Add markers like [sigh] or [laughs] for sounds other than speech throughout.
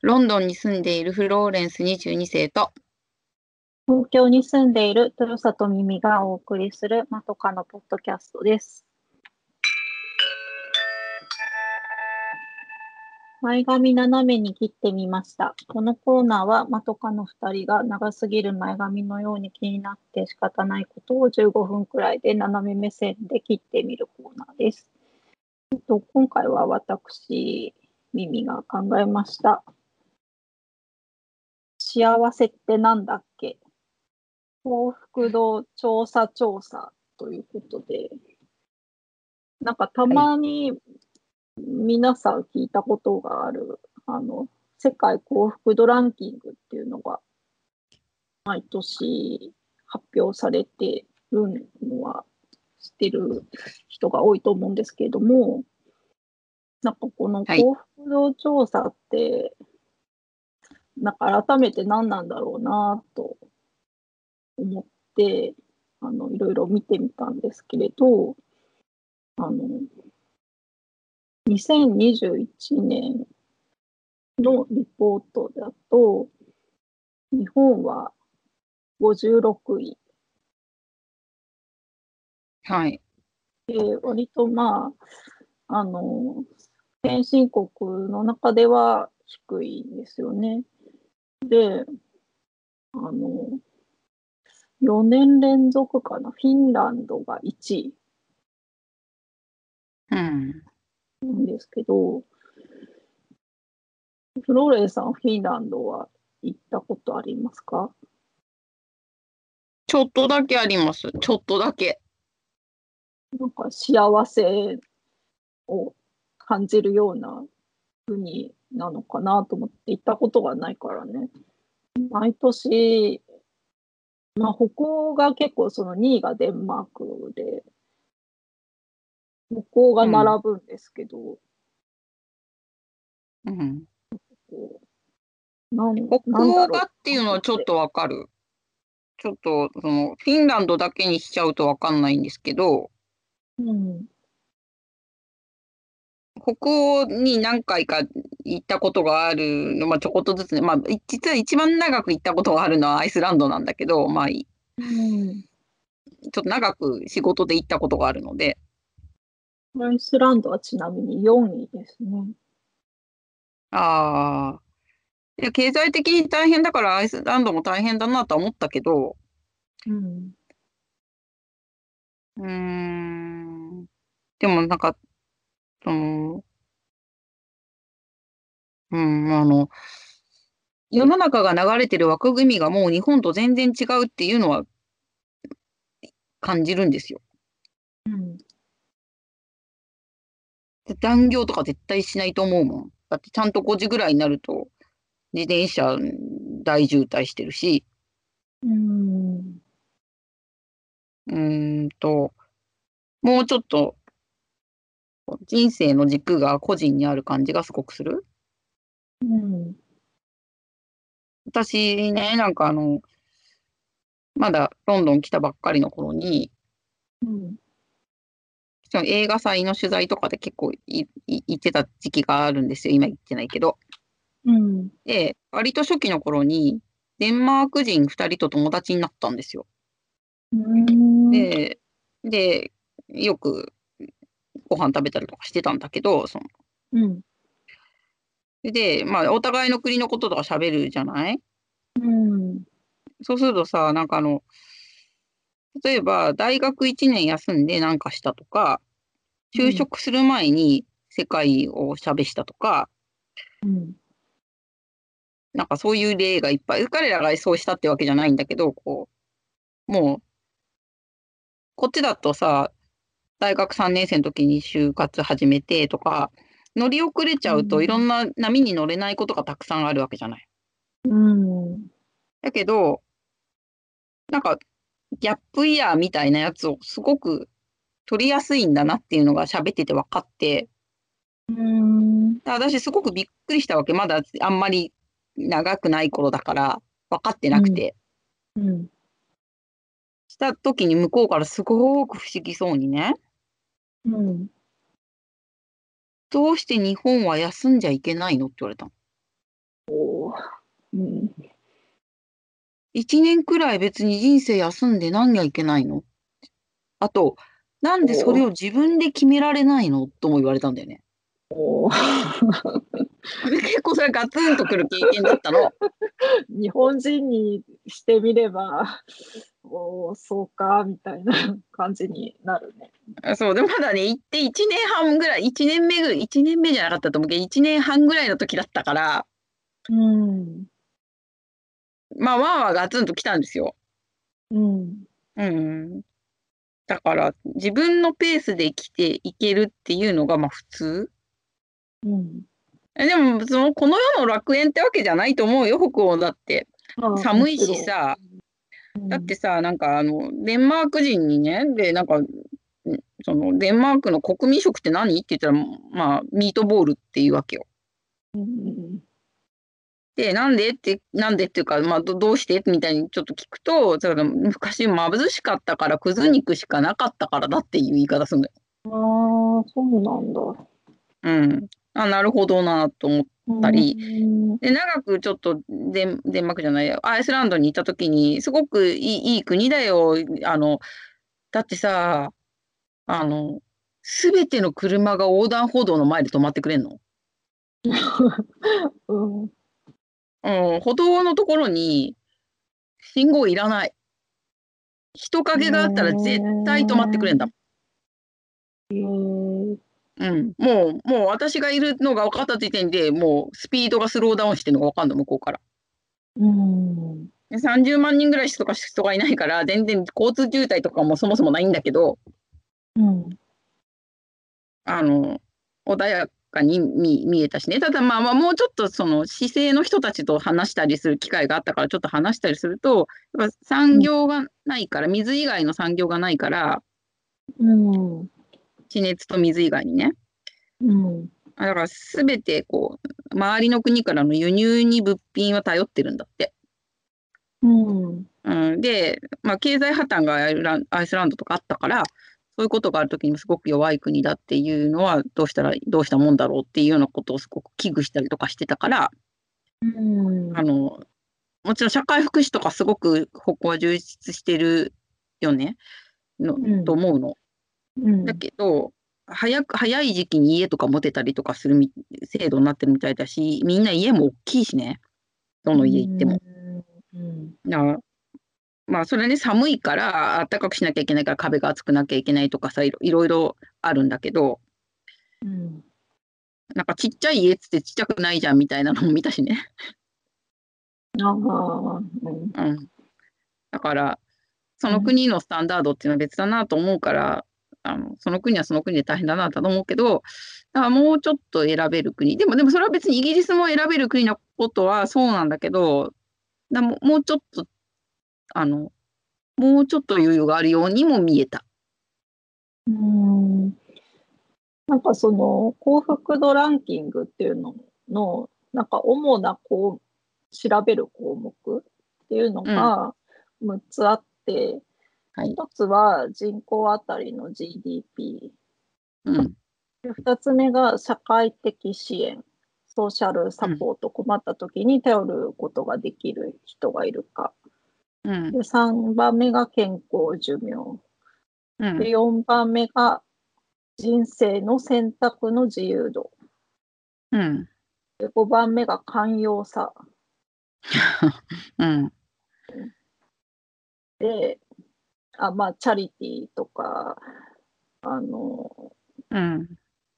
ロンドンに住んでいるフローレンス22世と、東京に住んでいる豊里耳がお送りするまとかのポッドキャストです。前髪斜めに切ってみました。このコーナーはまとかの2人が長すぎる前髪のように気になって仕方ないことを15分くらいで斜め目線で切ってみるコーナーです。えっと、今回は私、耳が考えました。幸せってなんだっけ？幸福度調査調査ということで、なんかたまに皆さん聞いたことがある、あの、世界幸福度ランキングっていうのが毎年発表されてるのは知ってる人が多いと思うんですけれども、なんかこの幸福度調査って、なんか改めて何なんだろうなと思って、あの、いろいろ見てみたんですけれど、あの、2021年のリポートだと、日本は56位はい。で、割とまあ、あの、先進国の中では低いんですよね。で、あの、4年連続かな、フィンランドが1位うん。なんですけど、フローレンさん、フィンランドは行ったことありますか？ちょっとだけあります。ちょっとだけ。なんか幸せを感じるような国なのかなと思って行ったことがないからね。毎年、まあ、北欧が結構その2位がデンマークで、北欧が並ぶんですけど、うん。こうなん北欧がっていうのはちょっとわかる。ちょっと、その、フィンランドだけにしちゃうとわかんないんですけど、うん、北欧に何回か行ったことがあるの、まあ、ちょこっとずつね、まあ、い実は一番長く行ったことがあるのはアイスランドなんだけど、まあ、いうん。ちょっと長く仕事で行ったことがあるので、アイスランドはちなみに4位ですね。ああ、いや経済的に大変だからアイスランドも大変だなとは思ったけど、うん。うーん、でもなんか、その、うん、あの、世の中が流れてる枠組みがもう日本と全然違うっていうのは感じるんですよ。うん。で残業とか絶対しないと思うもん。だってちゃんと5時ぐらいになると自転車大渋滞してるし、うん。うーんと、もうちょっと人生の軸が個人にある感じがすごくする？うん。私ね、なんかあの、まだロンドン来たばっかりの頃に、うん。その映画祭の取材とかで結構行ってた時期があるんですよ。今行ってないけど。うん。で、割と初期の頃に、デンマーク人2人と友達になったんですよ。うん。で、で、よくご飯食べたりとかしてたんだけど、そのうん。で、まあ、お互いの国のこととか喋るじゃない？うん。そうするとさ、なんかあの、例えば大学1年休んでなんかしたとか、就職する前に世界を喋したとか、うん。なんかそういう例がいっぱい、彼らがそうしたってわけじゃないんだけど、こう、もう、こっちだとさ、大学3年生の時に就活始めてとか、乗り遅れちゃううんといろんな波に乗れないことがたくさんあるわけじゃない。うん。だけど、なんか、ギャップイヤーみたいなやつをすごく取りやすいんだなっていうのが喋ってて分かって、うん。私すごくびっくりしたわけ。まだあんまり長くない頃だから分かってなくて。うん。した時に向こうからすごく不思議そうにね、うん。どうして日本は休んじゃいけないのって言われたの？おーうん。1年くらい別に人生休んでなんにゃいけないの？あと、なんでそれを自分で決められないの？とも言われたんだよね。おー [laughs] 結構それガツンとくる経験だったの。[laughs] 日本人にしてみれば、おーそうか、みたいな [laughs] 感じになるね。そう、でもまだね、行って1年半ぐらい、1年目ぐ、1年目じゃなかったと思うけど、1年半ぐらいの時だったから、うん。まあ、まあはガツンと来たんですよ。うん。うん。だから、自分のペースで生きていけるっていうのが、まあ普通。うん。えでも、その、この世の楽園ってわけじゃないと思うよ、北欧だって。寒いしさ、うん、だってさ、なんかあの、デンマーク人にね、で、なんか、んその、デンマークの国民食って何？って言ったら、まあ、ミートボールっていうわけよ。うんうんで、なんで？って、なんで？っていうか、まあ、どどうして？みたいにちょっと聞くと、だから昔貧しかったから、くず肉しかなかったからだっていう言い方するんだよ。うん、ああ、そうなんだ。うん。あ、なるほどなと思って。たりうんで、長くちょっとデン、デンマークじゃないよ、アイスランドに行った時に、すごくいいいい国だよ。あの、だってさ、あの、すべての車が横断歩道の前で止まってくれんの？[laughs] うん。うん、歩道のところに信号いらない。人影があったら絶対止まってくれんだ。へーうん。もう、もう私がいるのが分かった時点でもうスピードがスローダウンしてるのが分かんの、向こうから。うん。で30万人ぐらいしか人がいないから、全然交通渋滞とかもそもそもないんだけど、うん。あの、穏やかに見見えたしね。ただまあまあ、もうちょっとその市政の人たちと話したりする機会があったから、ちょっと話したりすると、やっぱ産業がないから、水以外の産業がないから、うん。地熱と水以外にね。うん。あだからすべてこう、周りの国からの輸入に物品は頼ってるんだって。うん。うん、で、まあ、経済破綻がアイスランドとかあったから、そういうことがあるときにもすごく弱い国だっていうのは、どうしたら、どうしたもんだろうっていうようなことをすごく危惧したりとかしてたから、うん。あの、もちろん社会福祉とかすごくここは充実してるよね、のうんと思うの。うん。だけど、早く、早い時期に家とか持てたりとかするみ制度になってるみたいだし、みんな家も大きいしね、どの家行っても。うん。だまあ、それね、寒いから、暖かくしなきゃいけないから、壁が厚くなきゃいけないとかさ、いろいろあるんだけど、うん。なんかちっちゃい家っつってちっちゃくないじゃんみたいなのも見たしね。ああ、うん。うん。だから、その国のスタンダードっていうのは別だなと思うから、あのその国はその国で大変だなと思うけど、だからもうちょっと選べる国。でも、でもそれは別にイギリスも選べる国のことはそうなんだけど、だももうちょっと、あの、もうちょっと余裕があるようにも見えた。うんなんかその幸福度ランキングっていうのの、なんか主なこう調べる項目っていうのが6つあって、はい。1つは人口あたりの GDP、うん。で2つ目が社会的支援、ソーシャルサポート、困った時に頼ることができる人がいるか。うん。で3番目が健康寿命。うんで、4番目が人生の選択の自由度。うん。で、5番目が寛容さ。[laughs] うん。で、あ、まあ、チャリティーとか、あの、うん。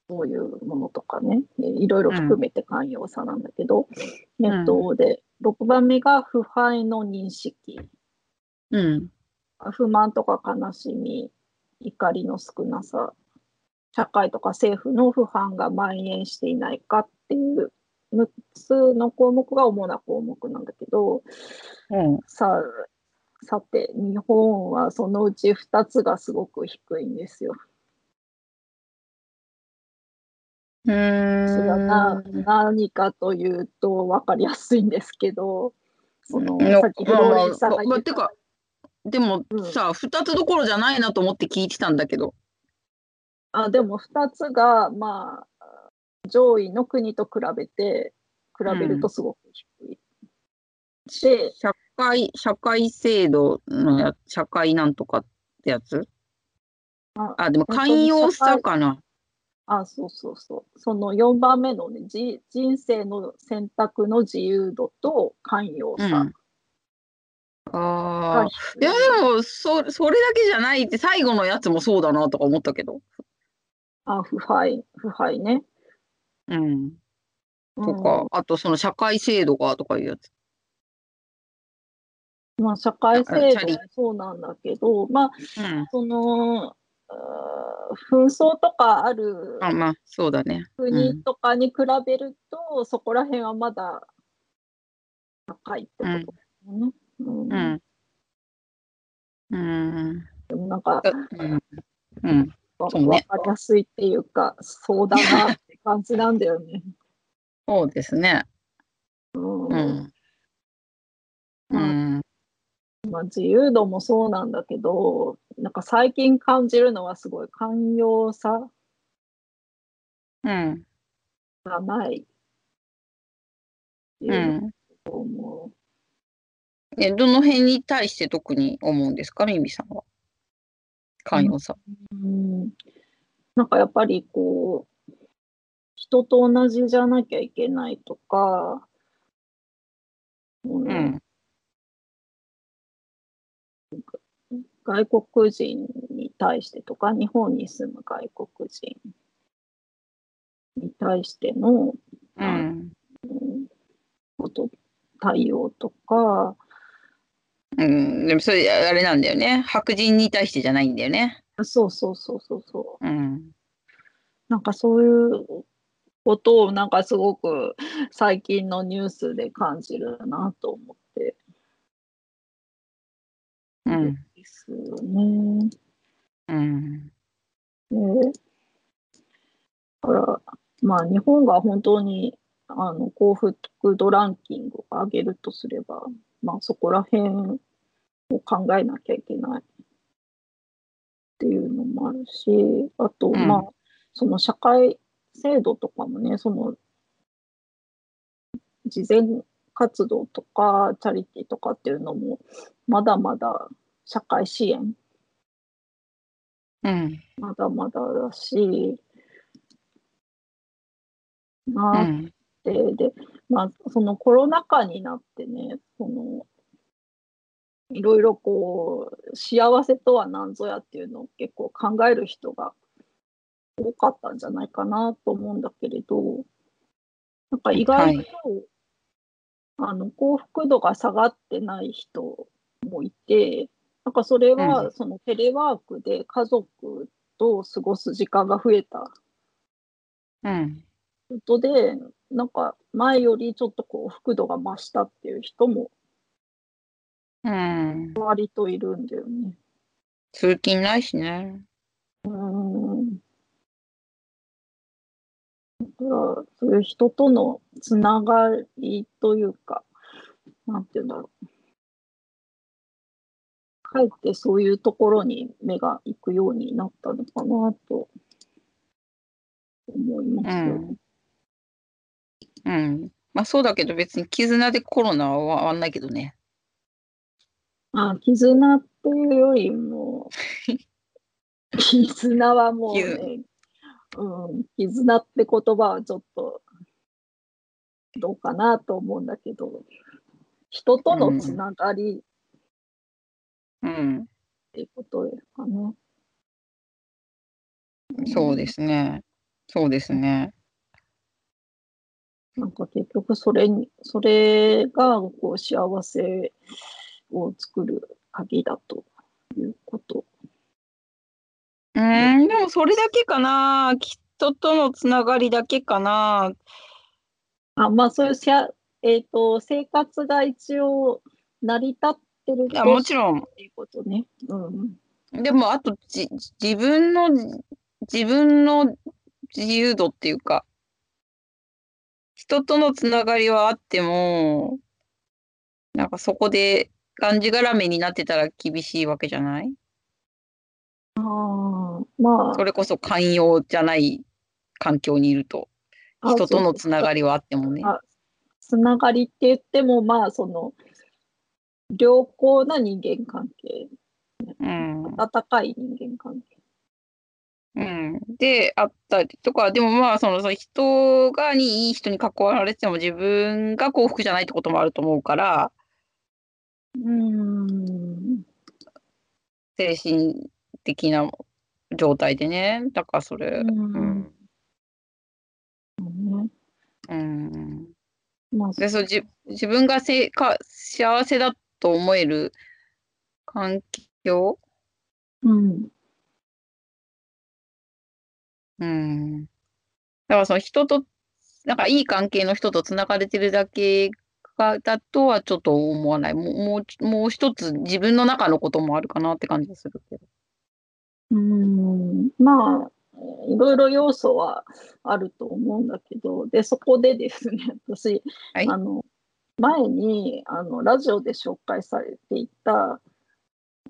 そういうものとかね、えいろいろ含めて寛容さなんだけど、えっと、で、6番目が腐敗の認識。うん。不満とか悲しみ、怒りの少なさ、社会とか政府の不反が蔓延していないかっていう6つの項目が主な項目なんだけど、うん。ささて、日本はそのうち2つがすごく低いんですよ。うーん。それはな何かというと分かりやすいんですけど、そののさっきフローレンスさんがま言ってたか、でもうんさ、二つどころじゃないなと思って聞いてたんだけど。あでも2つが、まあ、上位の国と比べてべるとすごく低い。で、社会、社会制度のや、社会なんとかってやつ？ああ、でも寛容さかな。あ、そうそうそう。その4番目のね、じ人生の選択の自由度と寛容さうん。あがあ。いや、でも、そ、それだけじゃないって、最後のやつもそうだなとか思ったけど。あ、腐敗、腐敗ね。うん。とうんか、あとその社会制度がとかいうやつ。まあ、社会制度もそうなんだけど、まあ、うん。その、紛争とかあるあ、まあ、そうだね。う国ん。とかに比べると、そこら辺はまだ高いってことだよね。うんうん。うん。でもなんか、うん。うん。わそうねわかりやすいっていうか、そうだなって感じなんだよね。そうですね。うんうん。うん。まあ、自由度もそうなんだけど、なんか最近感じるのはすごい寛容さうん。がないってういうのん。を思え、どの辺に対して特に思うんですか、ミミさんは。寛容さ。う。うん、なんかやっぱりこう、人と同じじゃなきゃいけないとか、うんうん。外国人に対してとか、日本に住む外国人に対しての、うん。うんこと対応とか、うん。でもそれ、あれなんだよね。白人に対してじゃないんだよね。そうそうそうそうそう。うん。なんかそういうことをなんかすごく最近のニュースで感じるなと思ってうん。ですね。うん。でだからまあ日本が本当にあの幸福度ランキングを上げるとすれば、まあそこら辺を考えなきゃいけないっていうのもあるし、あと、うんまあ、その社会制度とかもね、その、慈善活動とか、チャリティーとかっていうのも、まだまだ社会支援、うん。まだまだだし、なーっうん。て、で、まあ、そのコロナ禍になってね、その、いろいろこう、幸せとは何ぞやっていうのを結構考える人が多かったんじゃないかなと思うんだけれど、なんか意外と、あの、幸福度が下がってない人もいて、なんかそれうはそのテレワークで家族と過ごす時間が増えたうん。ことで、なんか前よりちょっと幸福度が増したっていう人もうん。割といるんだよね。通勤ないしね。うーん。だから、そういう人とのつながりというか、なんていうんだろう。かえってそういうところに目が行くようになったのかなと思いますよね。うん。まあそうだけど別に絆でコロナは終わんないけどね。あ、絆っていうよりも、[laughs] 絆はもうね、うん、絆って言葉はちょっとどうかなと思うんだけど、人とのつながりうん。っていうことですかね。そうですね。そうですね。なんか結局それに、それがこう幸せを作る鍵だということ。うーん、でもそれだけかな。人とのつながりだけかな。あまあそういうせや、えー、と生活が一応成り立ってるいや、もちろん。っていうことね。うん。でも、あとじ、自分の、自分の自由度っていうか、人とのつながりはあっても、なんかそこでがんじがらめになってたら厳しいわけじゃない？ああ、まあ。それこそ寛容じゃない環境にいると、あ人とのつながり。りはあってもね。あつながりって言っても、まあ、その、良好な人間関係、うん。温かい人間関係。うん。で、あったりとか、でもまあ、その、その人がにいい人に囲われてても自分が幸福じゃないってこともあると思うから、うーん。精神的な状態でね。だからそれ、ううん。ん。ねうん。まあ、で、そう、じ、自分がせか幸せだと思える環境？うん。うん。だからその人と、なんかいい関係の人とつながれてるだけが、だとはちょっと思わない。もう、もう、もう一つ自分の中のこともあるかなって感じがするけど。うーん。まあ、いろいろ要素はあると思うんだけど、で、そこでですね、私、はいあの、前に、あの、ラジオで紹介されていた、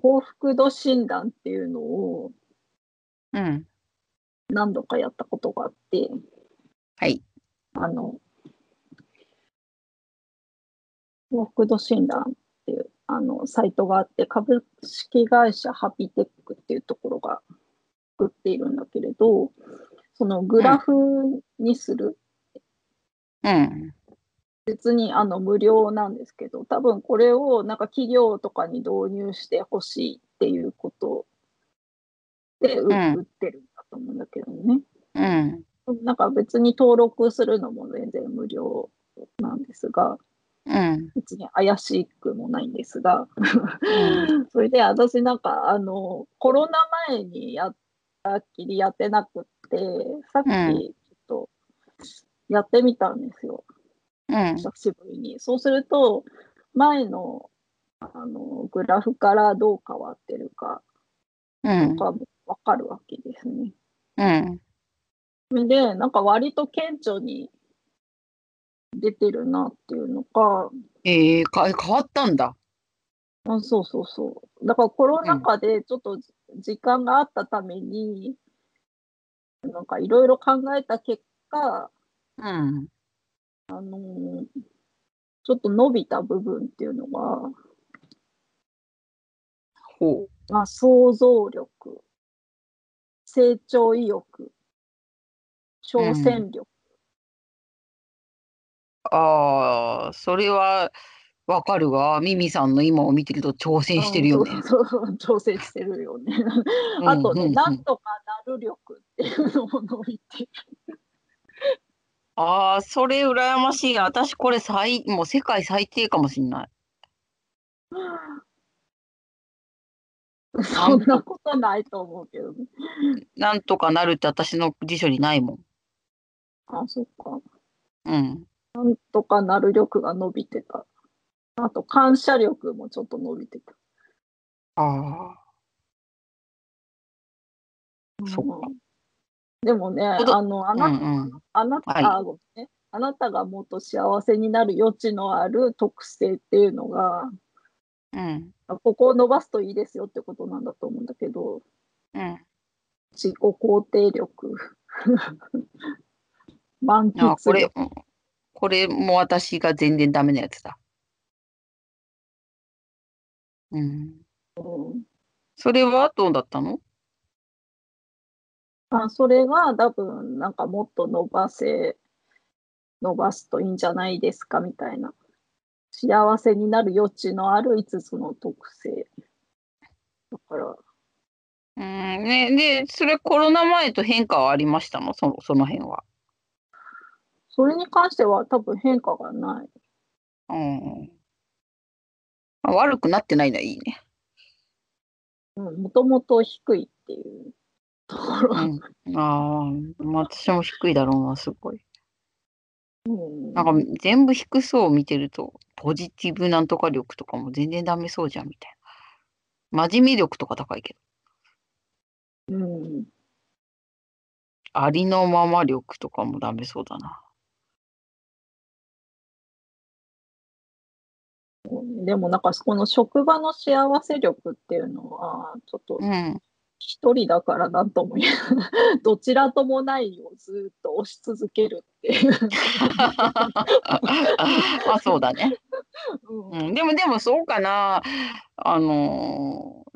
幸福度診断っていうのをうん。何度かやったことがあって、はい。あの、幸福度診断っていうあのサイトがあって、株式会社ハピテックっていうところが作っているんだけれど、そのグラフにする、うん。別にあの無料なんですけど、多分これをなんか企業とかに導入してほしいっていうことでううん売ってるんだと思うんだけどね。うん。なんか別に登録するのも全然無料なんですが、うん。別に怪しくもないんですが、うん。[laughs] それで私なんかあのコロナ前にやったっきりやってなくって、さっうんきちょっとやってみたんですよ、うん。久しぶりに。そうすると、前のあのグラフからどう変わってるかうん。とかもわかるわけですね。うん。で、なんか割と顕著に出てるなっていうのか、ええか、変わったんだ。あそうそうそう。だからコロナ禍でちょっと時間があったために、なんかいろいろ考えた結果、うん。あのーちょっと伸びた部分っていうのが、ほまあ、想像力、成長意欲、挑戦力、う。ああ、それはわかるわ。ミミさんの今を見てると挑戦してるよねうん。そうそう挑戦してるよね。うんあとね、うんうんなんとかなる力っていうのも伸びてああ、それ羨ましいな。私これ最、もう世界最低かもしんない。[laughs] そんなことないと思うけどね。なんとかなるって私の辞書にないもん。あ、そっか。うん。なんとかなる力が伸びてた。あと、感謝力もちょっと伸びてた。あそっかうんでもね、あの、ああ。うな,、んうん。あなた、はいあごめんね。あなたがもっと幸せになる余地のある特性っていうのが、うん。ここを伸ばすといいですよってことなんだと思うんだけど、うん。自己肯定力、[laughs] 満喫力、れ、うんこれも私が全然ダメなやつだ。うん。それはどうだったの？あそれが多分なんかもっと伸ばせ、伸ばすといいんじゃないですかみたいな。幸せになる余地のある5つの特性。だから、うん。ね、で、それコロナ前と変化はありましたの？その、その辺は。それに関しては多分変化がない。うん。まあ悪くなってないのはいいね。もともと低いっていうところ。うん。ああ、まあ私も低いだろうな、すごい。うんなんか全部低そうを見てると、ポジティブなんとか力とかも全然ダメそうじゃんみたいな。真面目力とか高いけど、うんありのまま力とかもダメそうだな。でもなんかこの職場の幸せ力っていうのはちょっとうん。一人だからなんとも言え。[laughs] どちらともないをずっと押し続けるっていう。[laughs] まあそうだね。うんうん、でもでもそうかな。あのー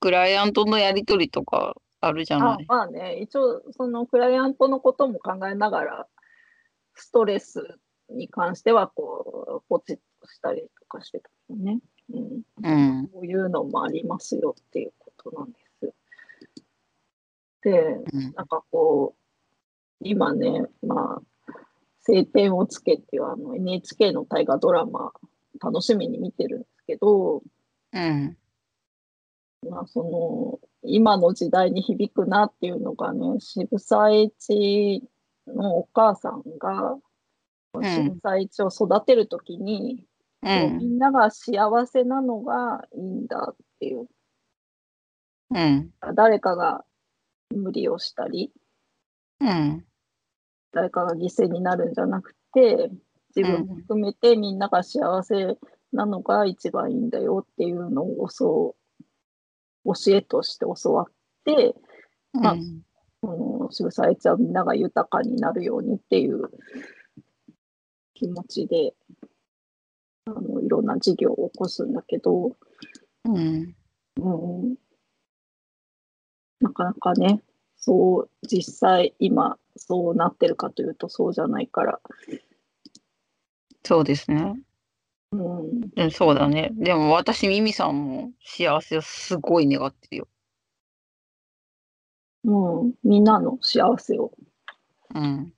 クライアントのやり取りとかあるじゃない？あまあね、一応、そのクライアントのことも考えながら、ストレスに関しては、こう、ポチッとしたりとかしてたよね。うん。うん。こういうのもありますよっていうことなんです。で、うん。なんかこう、今ね、まあ、晴天をつけてはあの NHK の大河ドラマ、楽しみに見てるんですけど、うん。まあ、その、今の時代に響くなっていうのがね、渋沢栄一のお母さんが、ん渋沢栄一を育てるときに、うみん。んなが幸せなのがいいんだっていう、うん。誰かが無理をしたり、うん。誰かが犠牲になるんじゃなくて、自分も含めてみんなが幸せなのが一番いいんだよっていうのをそう教えとして教わって、まあうん。この渋沢栄一はみんなが豊かになるようにっていう気持ちであのいろんな事業を起こすんだけど、うん。うん、なかなかねそう実際今そうなってるかというとそうじゃないから、そうですね。うん、うん、そうだね。でも私、ミミさんも幸せをすごい願ってるよ。うん、みんなの幸せを。うん。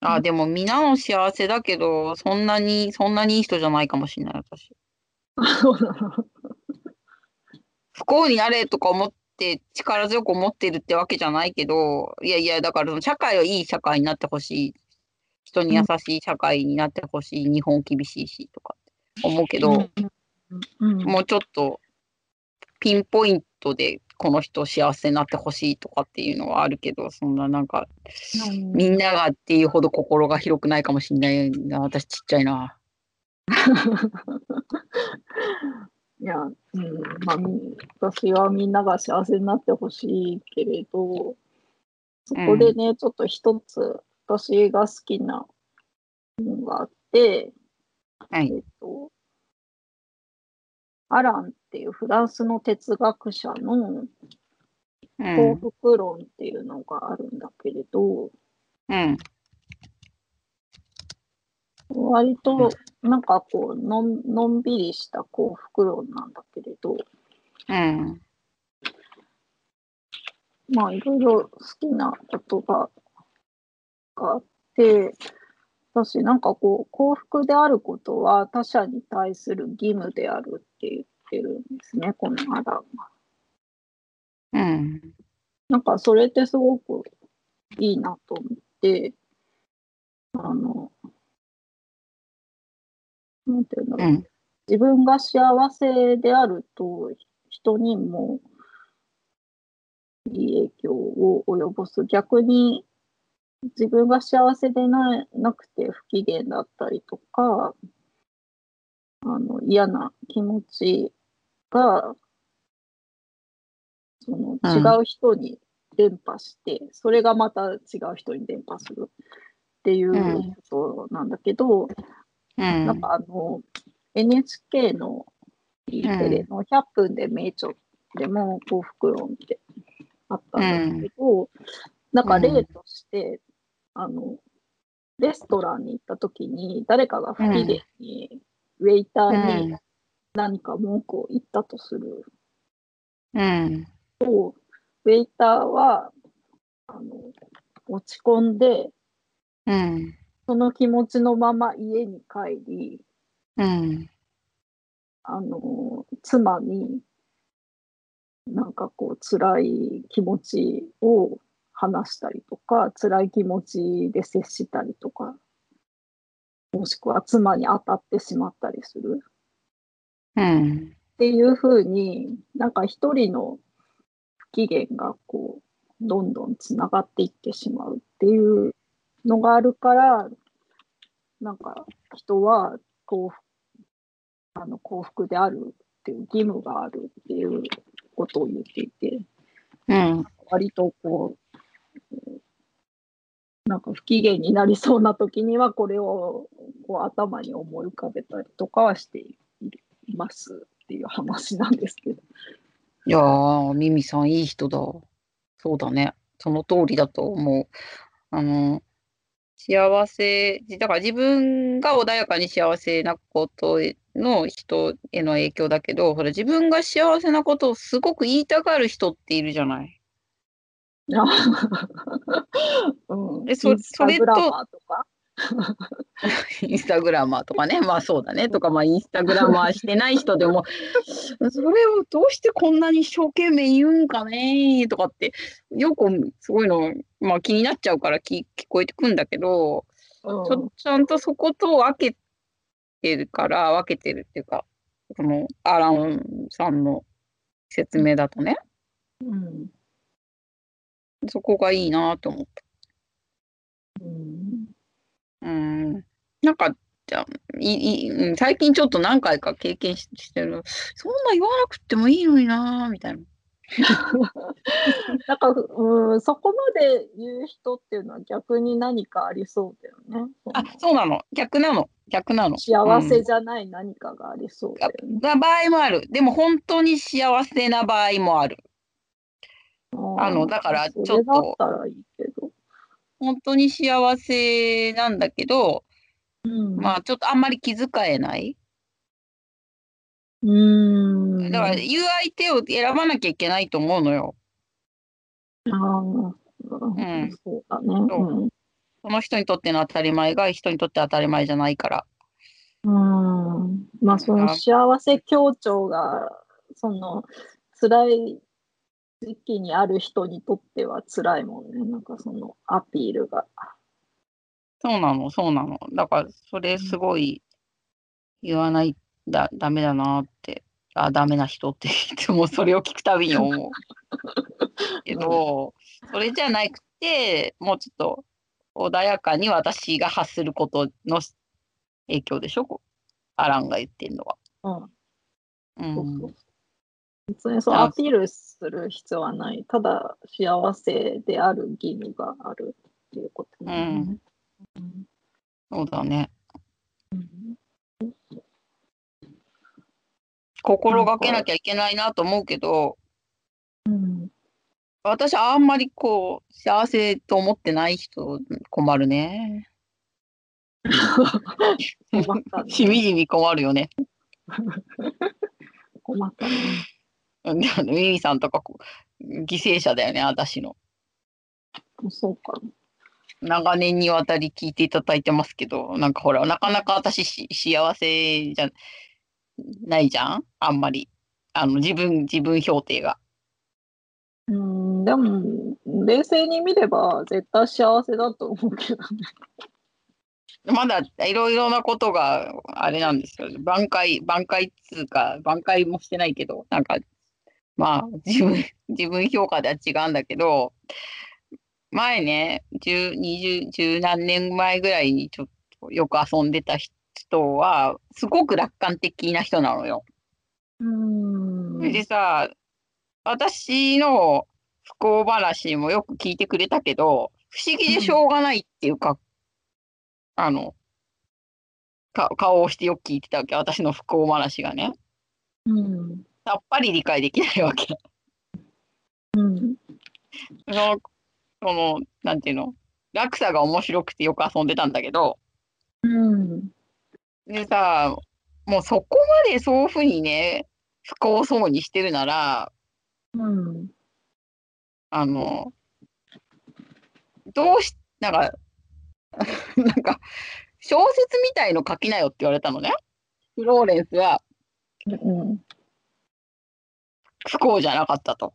あ、でもみんなの幸せだけど、そんなに、そんなにいい人じゃないかもしれない、私。[laughs] そうなの不幸になれとか思って、力強く思ってるってわけじゃないけど、いやいや、だからその社会はいい社会になってほしい。人に優しい社会になってほしい。日本厳しいし、とかって思うけど、うんもうちょっとピンポイントでこの人幸せになってほしいとかっていうのはあるけど、そんななんか、うんみんながっていうほど心が広くないかもしれないな。私ちっちゃいな。[laughs] いや、うん、まあ、み私はみんなが幸せになってほしいけれど、そこでね、ちょっと一つ私が好きなのがあって、はい。えっと、アランっていうフランスの哲学者のう幸ん。福論っていうのがあるんだけれど、うん。割となんかこうのん、のんびりした幸福論なんだけれど、うん。まあいろいろ好きな言葉があって、私なんかこう幸福であることは他者に対する義務であるって言ってるんですね、このアランが。うん。なんかそれってすごくいいなと思って、あの、なんていうんだろう、うん。自分が幸せであると人にもいい影響を及ぼす。逆に自分が幸せでななくて不機嫌だったりとか、あの嫌な気持ちがそのうん違う人に伝播して、それがまた違う人に伝播するっていううんことなんだけど、うん。なんかあの NHK の E テレの100分で名著でも幸福論ってあったんだけど、なんか例として、あのレストランに行った時に誰かが不機嫌に、ウェイターに何か文句を言ったとする。うん。と、ウェイターはあの落ち込んでうん。その気持ちのまま家に帰りうん。あの妻になんかこう辛い気持ちを話したりとか辛い気持ちで接したりとかもしくは妻に当たってしまったりするうん。っていうふうになんか一人の不機嫌がこうどんどんつながっていってしまうっていうのがあるからなんか人は幸福あの幸福であるっていう義務があるっていうことを言っていてうん。割とこう、なんか不機嫌になりそうな時には、これをこう頭に思い浮かべたりとかはしていますっていう話なんですけど。いやー、ミミさんいい人だ。そうだね。その通りだと思う。あの、幸せ、だから自分が穏やかに幸せなことへの人への影響だけど、ほら自分が幸せなことをすごく言いたがる人っているじゃない。うん、えそインスタグラマーとか？[laughs] インスタグラマーとかね、まあそうだね、とか、まあインスタグラマーしてない人でも、[laughs] それをどうしてこんなに一生懸命言うんかね。とかって、よくすごいの、まあ気になっちゃうから聞聞こえてくんだけど、うん。ちょちゃんとそこと分けてるから、分けてるっていうか、そのアランさんの説明だとね、うん。そこがいいなと思った。うんうん、なんか、じゃあいいうん最近ちょっと何回か経験ししてる。そんな言わなくてもいいのになみたいな。[laughs] なんか、うん、そこまで言う人っていうのは逆に何かありそうだよね。あ、そうなの。逆なの。逆なの。幸せじゃない何かがありそうだよね。な場合もある。でも本当に幸せな場合もある。あのだからちょっとそれだったらいいけど。本当に幸せなんだけど、うん、まあちょっとあんまり気遣えない。うーん。だから言う相手を選ばなきゃいけないと思うのよ。ああ、んそうだね。そうその人にとっての当たり前が人にとって当たり前じゃないから。うん。うん。まあ、その幸せ強調が、その、辛い時期にある人にとっては辛いもんね。なんかそのアピールが。そうなの、そうなの。だから、それすごい言わないだ、ダメだなって、あ、ダメな人って言って [laughs] も、それを聞くたびに思う。けど、それじゃなくて、もうちょっと穏やかに私が発することの影響でしょ、アランが言ってるのは。うん。うんそうそう別にそうあアピールする必要はない。ただ幸せである義務があるっていうことね。うんそうだね。うん心がけなきゃいけないなと思うけど、うん私あんまりこう、幸せと思ってない人困るね。困ったね [laughs] しみじみ困るよね。困ったね。うん [laughs] でもねミミさんとかこう犠牲者だよね、私の。そうか。長年にわたり聞いていただいてますけど、なんかほら、なかなか私し幸せじゃないじゃん？あんまり。あの、自分、自分評定が。うん、でも、冷静に見れば絶対幸せだと思うけどね。まだいろいろなことがあれなんですよ。挽回、挽回っつうか、挽回もしてないけど、なんか、まあ、[laughs] 自分、自分評価では違うんだけど、前ね、十、二十、十何年前ぐらいにちょっとよく遊んでた人は、すごく楽観的な人なのよ。うんでさ、私の不幸話もよく聞いてくれたけど、不思議でしょうがないっていうか、あの、か顔をしてよく聞いてたわけ、私の不幸話がね。うん。さっぱり理解できないわけ。うん。その、その、なんていうの、落差が面白くてよく遊んでたんだけど、うん。でさ、もうそこまでそういうふうにね、不幸そうにしてるなら、うん。あの、どうし、なんか、[laughs] なんか、小説みたいの書きなよって言われたのね。フローレンスはうん。不幸じゃなかったと。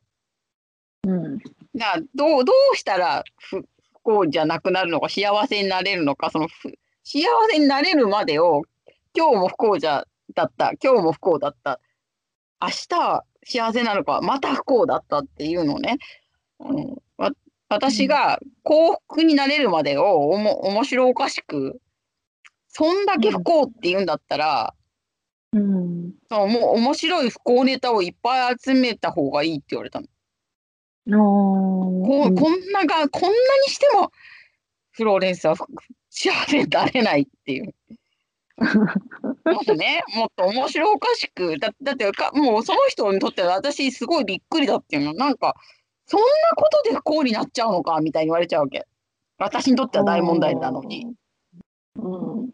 うん。などう、どうしたら不不幸じゃなくなるのか、幸せになれるのか、そのふ幸せになれるまでを、今日も不幸じゃだった、今日も不幸だった、明日は幸せなのか、また不幸だったっていうのをね、うん、わ私が幸福になれるまでをおも面白おかしく、そんだけ不幸って言うんだったら、うん。そうもう面白い不幸ネタをいっぱい集めた方がいいって言われたの。こうんこんなが、こんなにしても、フローレンスは幸せになれないっていう。[laughs] もっとね、もっと面白おかしく、だだってか、もうその人にとっては私すごいびっくりだっていうの。なんか、そんなことで不幸になっちゃうのかみたいに言われちゃうわけ。私にとっては大問題なのに。。うん。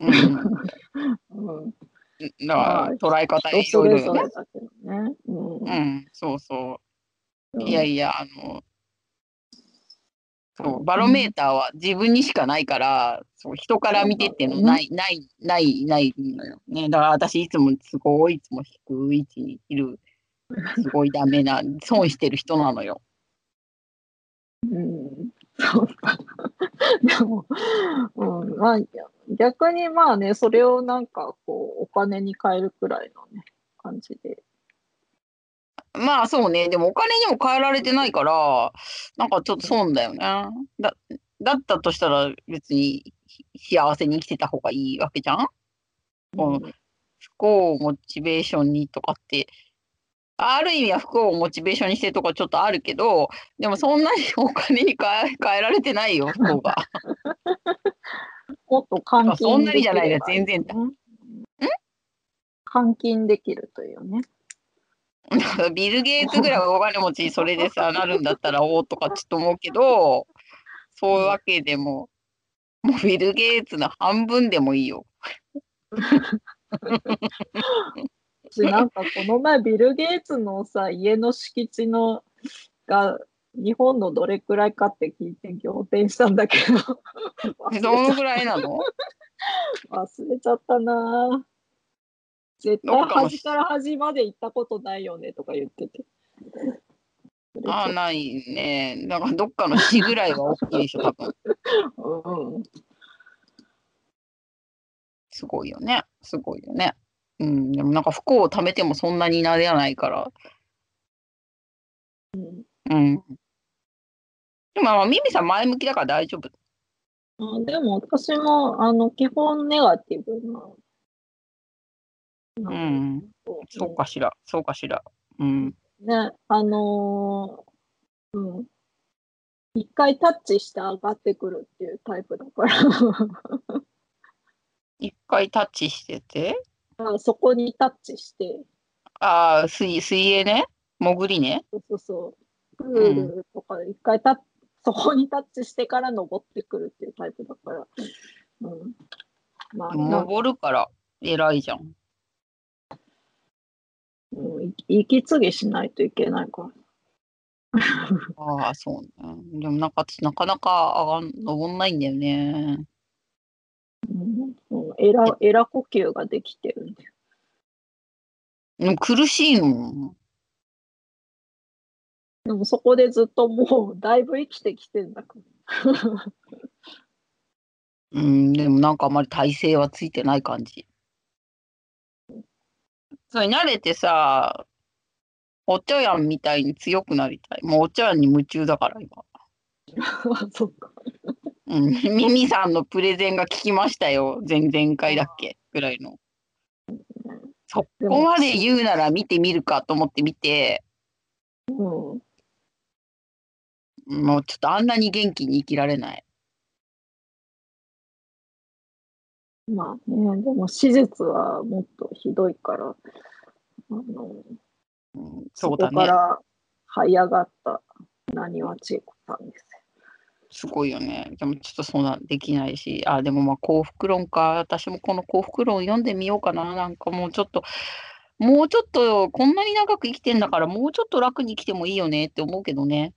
うん。うん。だから捉え方いろいろよね。うん。うん、そうそう。うんいやいや、あの、そう、バロメーターは自分にしかないから、そう、人から見てってのない、ない、ない、ないのよ。ね、だから私いつもすごい、いつも低い位置にいる、[laughs] すごいダメな、損してる人なのよ。うん。そうか。でも、うん、まあ、逆にまあね、それをなんかこう、お金に換えるくらいのね、感じで。まあそうね、でもお金にも変えられてないから、なんかちょっと損だよね。だ、だったとしたら別に幸せに生きてた方がいいわけじゃん？うん不幸をモチベーションにとかって、ある意味は不幸をモチベーションにしてるとかちょっとあるけど、でもそんなにお金に変え変えられてないよ、不幸が。もっと換金そんなにじゃないな全然いいね換金できるというね。ビル・ゲイツぐらいお金持ちにそれでさ、なるんだったらおおとかちょっと思うけど、そういうわけでも、もうビル・ゲイツの半分でもいいよ。[laughs] 私なんかこの前ビル・ゲイツのさ、家の敷地のが日本のどれくらいかって聞いて仰天したんだけど [laughs] どのぐらいなの？忘れちゃったなぁ絶対端から端まで行ったことないよねとか言ってて。ああ、ないね。だからどっかの市ぐらいは大きいでしょ、多分。[laughs] うんすごいよね。すごいよね。うん、でもなんか不幸を貯めてもそんなになれないから。うんうん。でもまあ、ミミさん前向きだから大丈夫。あでも私もあの基本ネガティブな。うん。そうかしら。そうかしら。うん。ね、あのーうん。一回タッチして上がってくるっていうタイプだから [laughs] 一回タッチしてて？あそこにタッチして、ああ、水、水泳ね？潜りね？そうそうそう、プールとかで一回タッそこにタッチしてから登ってくるっていうタイプだから。うん。まあ、登るから偉いじゃん。うんい息継ぎしないといけないから。ああ、そうね。でもなんか私なかなか上がん、登んないんだよね。うん、そうエラエラ呼吸ができてるんだよ。苦しいの？でもそこでずっともうだいぶ生きてきてんだから。[laughs] うん、でもなんかあまり体勢はついてない感じ。それ慣れてさ、お茶やんみたいに強くなりたい。もうお茶やんに夢中だから今。[laughs] あそっか。うん、ミミさんのプレゼンが聞きましたよ。前々回だっけ？ぐらいの。そこまで言うなら見てみるかと思って見て、うん。もうちょっとあんなに元気に生きられない。まあね、でも手術はもっとひどいから、あの、うん、そこそうだね。から這い上がったなにわ千恵子さんですすごいよね。でもちょっとそんなできないし、あ、でもまあ幸福論か。私もこの幸福論読んでみようかな。なんかもうちょっと、もうちょっとこんなに長く生きてんだから、もうちょっと楽に生きてもいいよねって思うけどね。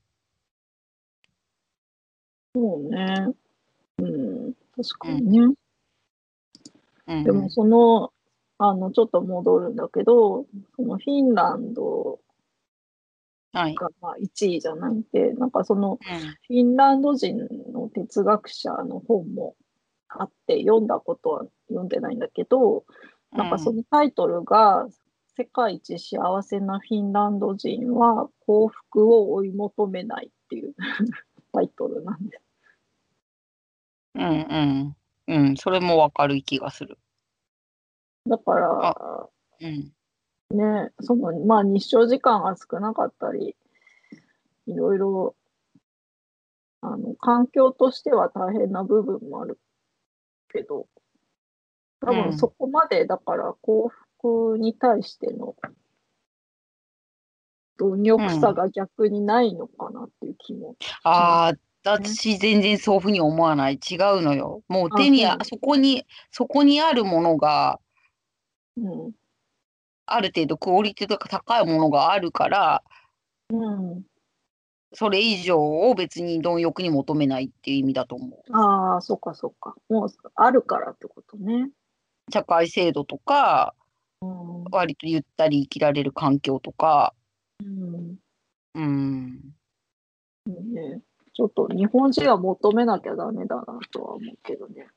よ。そうね。うん、確かにね。うん、でもその、あの、ちょっと戻るんだけど、そのフィンランドはい。がまあ1位じゃなくて、なんかそのうんフィンランド人の哲学者の本もあって、読んだことは読んでないんだけど、なんかそのタイトルが、世界一幸せなフィンランド人は幸福を追い求めないっていう [laughs] タイトルなんです。うんうん。うん、それもわかる気がする。だから、うん。ね、その、まあ日照時間が少なかったりいろいろ、あの、環境としては大変な部分もあるけど、多うん分そこまで、だから幸福に対しての貪欲さが逆にないのかなっていう気も。ああ、私全然そういうふうに思わない。違うのよ。もう手にあ、あそこに、そこにあるものが、うん。ある程度クオリティとか高いものがあるから、うん。それ以上を別に貪欲に求めないっていう意味だと思う。ああ、そっかそっか。もうあるからってことね。社会制度とか、うん。割とゆったり生きられる環境とか、うんうん。ね、ちょっと日本人は求めなきゃダメだなとは思うけどね。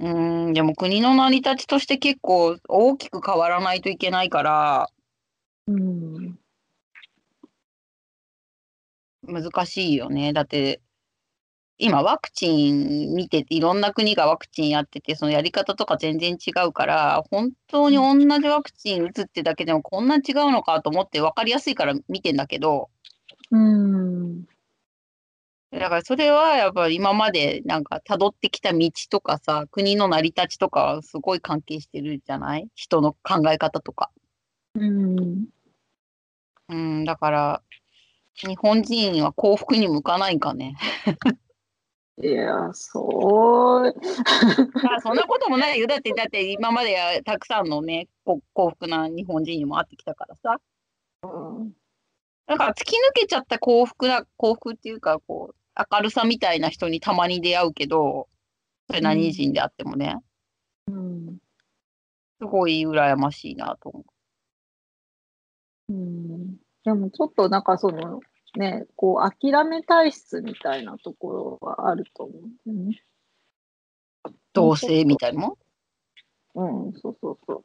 うん、でも国の成り立ちとして結構大きく変わらないといけないから、うん。難しいよね。だって、今ワクチン見てて、いろんな国がワクチンやってて、そのやり方とか全然違うから、本当に同じワクチン打つってだけでもこんな違うのかと思って分かりやすいから見てんだけど、うん。だからそれはやっぱり今までなんか辿ってきた道とかさ、国の成り立ちとかはすごい関係してるじゃない？人の考え方とか。うん。うん、だから、日本人は幸福に向かないんかね。[laughs] いや、そう。[laughs] あそんなこともないよ。だって、だって今まではたくさんのね、こ幸福な日本人にも会ってきたからさ。うんだから突き抜けちゃった幸福な、幸福っていうか、こう、明るさみたいな人にたまに出会うけど、それ何人であってもね、うん。すごい羨ましいなと思うん。でもちょっとなんかその、ね、こう諦め体質みたいなところはあると思うんだよね。う。同性みたいなもん？うん、そうそうそ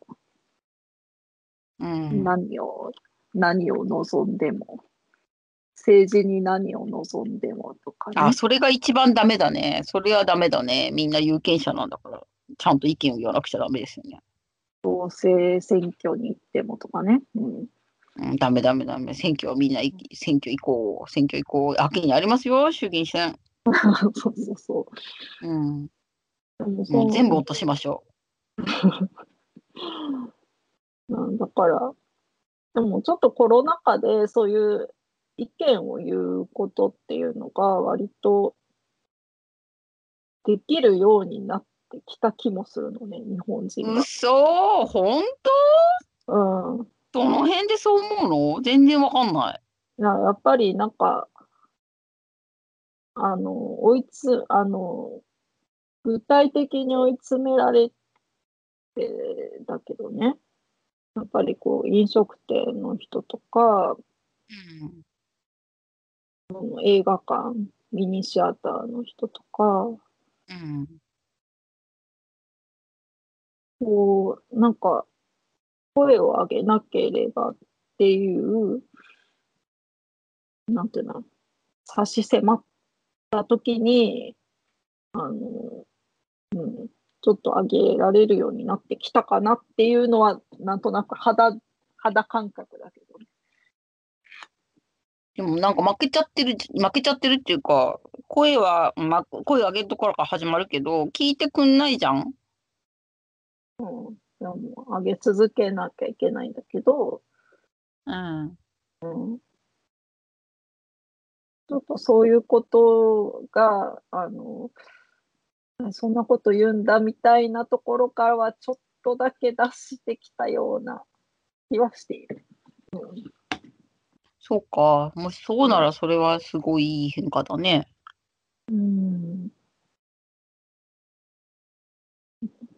う。うん。何を、何を望んでも、政治に何を望んでもとかね。あ、それが一番ダメだね。それはダメだね。みんな有権者なんだから、ちゃんと意見を言わなくちゃダメですよね。同性選挙に行ってもとかね。うん。うん、ダメダメダメ。選挙はみんな選挙行こう。選挙行こう。秋にありますよ、衆議院選。[laughs] そうそうそうん。う。でももそうう全部落としましょう [laughs] んだから、でもちょっとコロナ禍でそういう意見を言うことっていうのが割とできるようになってきた気もするのね、日本人う。が。嘘本当？うん。どの辺でそう思うの？全然わかんない。ややっぱりなんか、あの、追いつ、あの、具体的に追い詰められてだけどね。やっぱりこう、飲食店の人とか、うん。映画館、ミニシアターの人とか、うん。こう、なんか、声を上げなければっていう、なんていうの、差し迫った時に、あの、うん、ちょっと上げられるようになってきたかなっていうのは、なんとなく肌、肌感覚だけどね。でもなんか負けちゃってる、負けちゃってるっていうか、声は、ま、声上げるところから始まるけど、聞いてくんないじゃんうん。でも上げ続けなきゃいけないんだけど、うん。うんちょっとそういうことが、あの、そんなこと言うんだみたいなところからはちょっとだけ出してきたような気はしている。うんそうか。もしそうならそれはすごいいい変化だね。うん。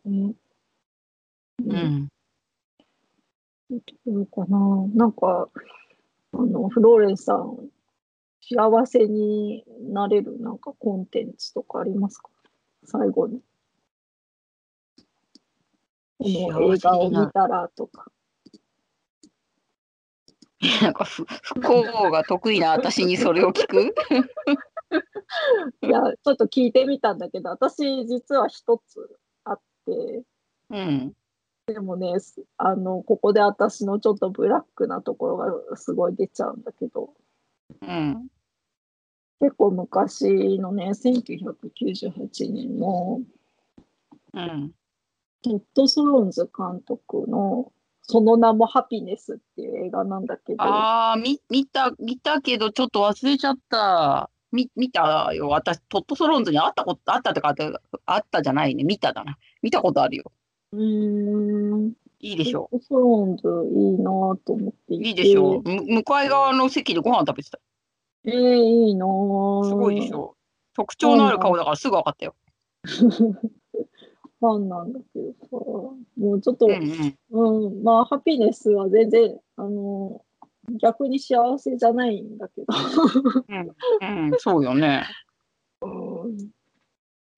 ねうねん。どうかな。なんか、あの、フローレンさん、幸せになれるなんかコンテンツとかありますか？最後に。この映画を見たらとか。[laughs] なんか不不幸が得意な私にそれを聞く？[laughs] いや、ちょっと聞いてみたんだけど、私実は一つあって、うん。でもね、すああの、ここで私のちょっとブラックなところがすごい出ちゃうんだけど、うん。結構昔のね、1998年のうん。トッド・ソロンズ監督のその名もハピネスっていう映画なんだけど、ああ、み、見た、見たけど、ちょっと忘れちゃった。み、見たよ。私、トッド・ソロンズに会ったこと、会ったとか、あったじゃないね。見ただな。見たことあるよ。うーん、いいでしょトッド・ソロンズいいなと思っていて。いいでしょむ向かい側の席でご飯食べてた。えー、いいなすごいでしょ特徴のある顔だからすぐ分かったよ。[laughs] ファンなんだけどさ、もうちょっと、うんまあ、ハピネスは全然、あの、逆に幸せじゃないんだけど、うん、うん、そうよね。うん、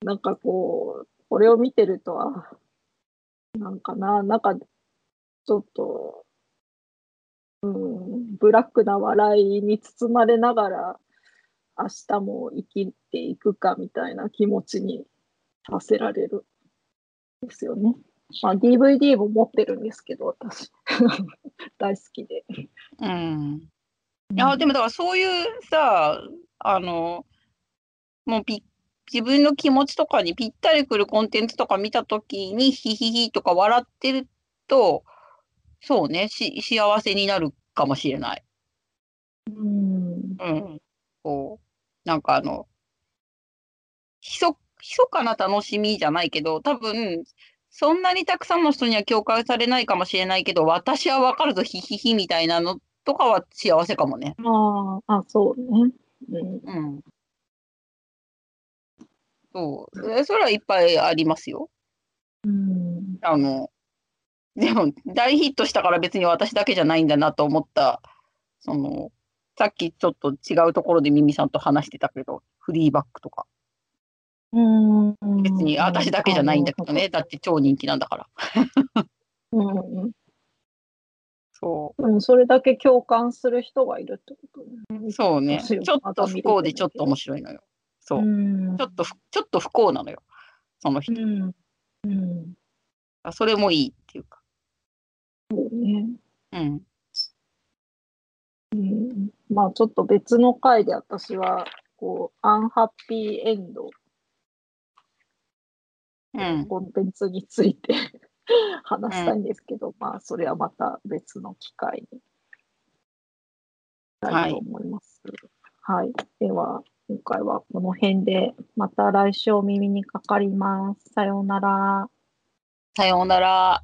なんかこう、これを見てると、あなんかな、なんか、ちょっと、うん、ブラックな笑いに包まれながら、明日も生きていくかみたいな気持ちにさせられるんですよね。まあ、DVD も持ってるんですけど、私。[laughs] 大好きで。うん。いや、でもだからそういうさ、あの、もうピ自分の気持ちとかにぴったりくるコンテンツとか見たときに、ヒヒヒとか笑ってると、そうね、し、幸せになるかもしれない。うん。うん。こう、なんかあの、ひそ、密かな楽しみじゃないけど、多分、そんなにたくさんの人には共感されないかもしれないけど、私はわかるぞ、ヒヒヒみたいなのとかは幸せかもね。ああ、あ、そうね。うん。うん。そう。えそれはいっぱいありますよ。うん。あの、でも、大ヒットしたから別に私だけじゃないんだなと思った、その、さっきちょっと違うところでミミさんと話してたけど、フリーバックとか。うん。別に私だけじゃないんだけどね。だって超人気なんだから。うん。そうん、それだけ共感する人がいるってことね。う。そうね。私ちょっと不幸でちょっと面白いのよ。そうう。んちょっとふ、ちょっと不幸なのよ。その人。うん。うん。それもいいっていうか。そうね。うん。うん。まあちょっと別の回で私は、こう、アンハッピーエンドうん。コンテンツについて [laughs] 話したいんですけど、まあそれはまた別の機会にしたいと思います。はい。では、今回はこの辺で、また来週お耳にかかります。さようなら。さようなら。